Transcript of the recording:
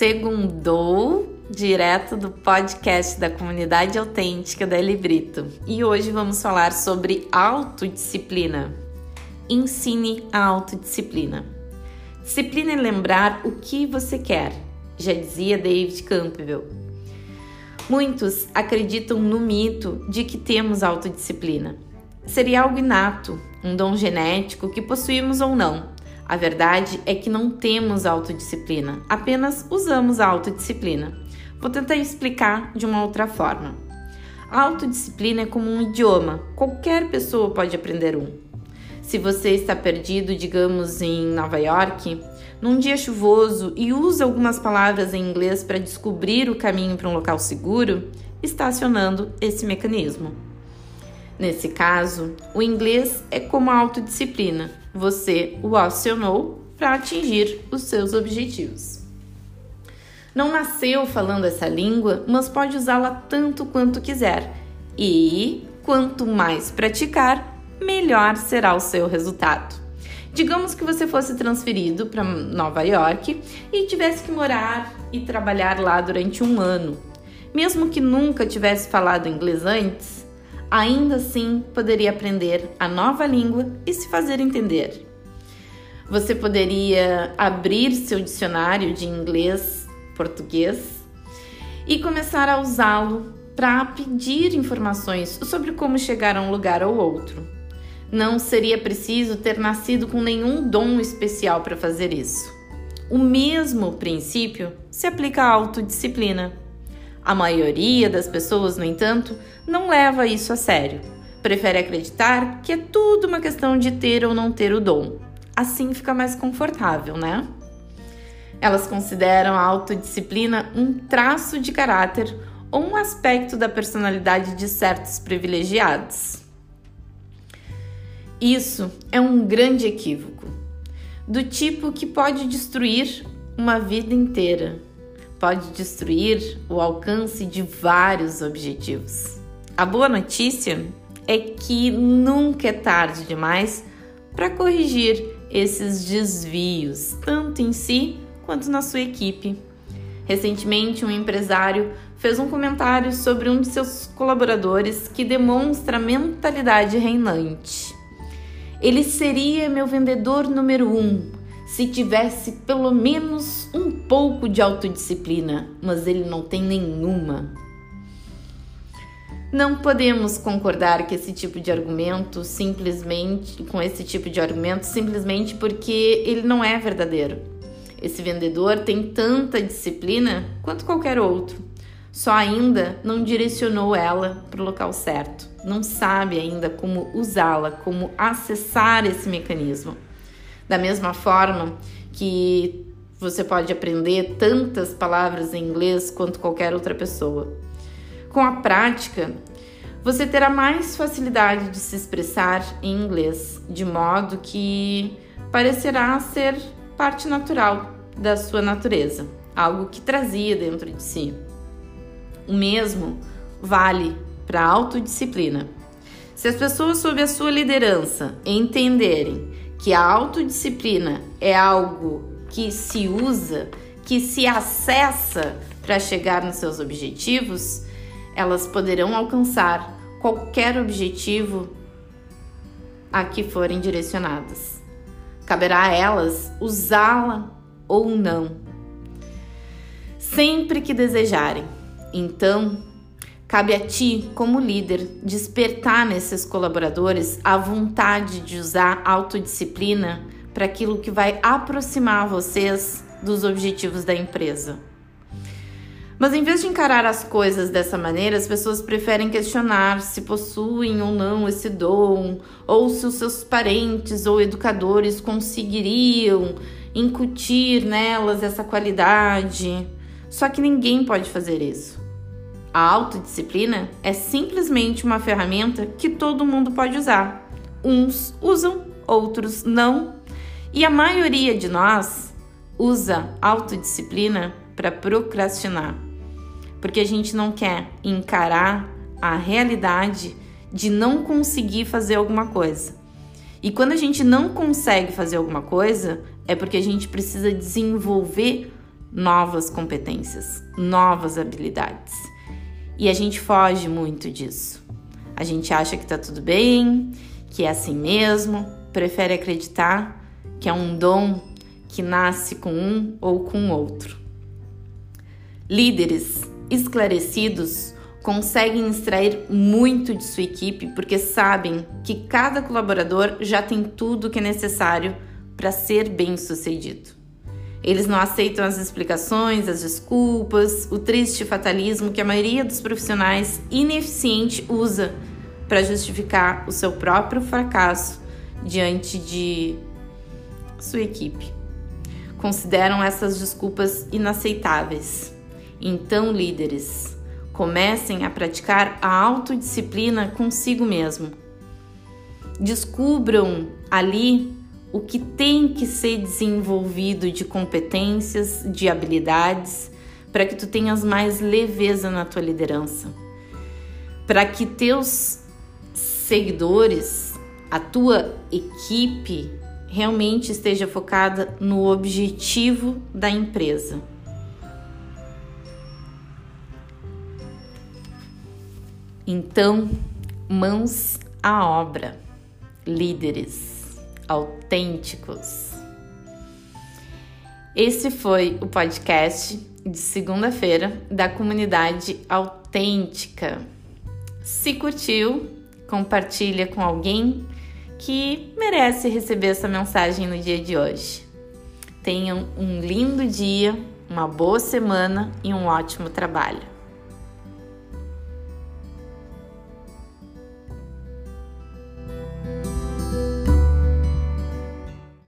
Segundou, direto do podcast da comunidade autêntica da Librito. E hoje vamos falar sobre autodisciplina. Ensine a autodisciplina. Disciplina é lembrar o que você quer, já dizia David Campbell. Muitos acreditam no mito de que temos autodisciplina. Seria algo inato, um dom genético que possuímos ou não. A verdade é que não temos autodisciplina, apenas usamos a autodisciplina. Vou tentar explicar de uma outra forma. A autodisciplina é como um idioma, qualquer pessoa pode aprender um. Se você está perdido, digamos, em Nova York, num dia chuvoso e usa algumas palavras em inglês para descobrir o caminho para um local seguro, está acionando esse mecanismo. Nesse caso, o inglês é como a autodisciplina. Você o acionou para atingir os seus objetivos. Não nasceu falando essa língua, mas pode usá-la tanto quanto quiser. E quanto mais praticar, melhor será o seu resultado. Digamos que você fosse transferido para Nova York e tivesse que morar e trabalhar lá durante um ano. Mesmo que nunca tivesse falado inglês antes, ainda assim poderia aprender a nova língua e se fazer entender. Você poderia abrir seu dicionário de inglês, português e começar a usá-lo para pedir informações sobre como chegar a um lugar ou outro. Não seria preciso ter nascido com nenhum dom especial para fazer isso. O mesmo princípio se aplica à autodisciplina. A maioria das pessoas, no entanto, não leva isso a sério. Prefere acreditar que é tudo uma questão de ter ou não ter o dom. Assim fica mais confortável, né? Elas consideram a autodisciplina um traço de caráter ou um aspecto da personalidade de certos privilegiados. Isso é um grande equívoco, do tipo que pode destruir uma vida inteira, pode destruir o alcance de vários objetivos. A boa notícia é que nunca é tarde demais para corrigir esses desvios, tanto em si quanto na sua equipe. Recentemente, um empresário fez um comentário sobre um de seus colaboradores que demonstra mentalidade reinante. Ele seria meu vendedor número um se tivesse pelo menos um pouco de autodisciplina, mas ele não tem nenhuma. Não podemos concordar que esse tipo de argumento simplesmente com esse tipo de argumento simplesmente porque ele não é verdadeiro. Esse vendedor tem tanta disciplina quanto qualquer outro. Só ainda não direcionou ela para o local certo não sabe ainda como usá-la, como acessar esse mecanismo. Da mesma forma que você pode aprender tantas palavras em inglês quanto qualquer outra pessoa. Com a prática, você terá mais facilidade de se expressar em inglês, de modo que parecerá ser parte natural da sua natureza, algo que trazia dentro de si. O mesmo vale para a autodisciplina. Se as pessoas sob a sua liderança entenderem que a autodisciplina é algo que se usa, que se acessa para chegar nos seus objetivos, elas poderão alcançar qualquer objetivo a que forem direcionadas. Caberá a elas usá-la ou não, sempre que desejarem. Então, Cabe a ti, como líder, despertar nesses colaboradores a vontade de usar autodisciplina para aquilo que vai aproximar vocês dos objetivos da empresa. Mas em vez de encarar as coisas dessa maneira, as pessoas preferem questionar se possuem ou não esse dom, ou se os seus parentes ou educadores conseguiriam incutir nelas essa qualidade. Só que ninguém pode fazer isso. A autodisciplina é simplesmente uma ferramenta que todo mundo pode usar. Uns usam, outros não. E a maioria de nós usa autodisciplina para procrastinar, porque a gente não quer encarar a realidade de não conseguir fazer alguma coisa. E quando a gente não consegue fazer alguma coisa, é porque a gente precisa desenvolver novas competências, novas habilidades. E a gente foge muito disso. A gente acha que tá tudo bem, que é assim mesmo, prefere acreditar que é um dom que nasce com um ou com outro. Líderes esclarecidos conseguem extrair muito de sua equipe porque sabem que cada colaborador já tem tudo o que é necessário para ser bem sucedido. Eles não aceitam as explicações, as desculpas, o triste fatalismo que a maioria dos profissionais ineficiente usa para justificar o seu próprio fracasso diante de sua equipe. Consideram essas desculpas inaceitáveis. Então, líderes, comecem a praticar a autodisciplina consigo mesmo. Descubram ali o que tem que ser desenvolvido de competências, de habilidades, para que tu tenhas mais leveza na tua liderança. Para que teus seguidores, a tua equipe realmente esteja focada no objetivo da empresa. Então, mãos à obra, líderes autênticos. Esse foi o podcast de segunda-feira da comunidade autêntica. Se curtiu, compartilha com alguém que merece receber essa mensagem no dia de hoje. Tenham um lindo dia, uma boa semana e um ótimo trabalho.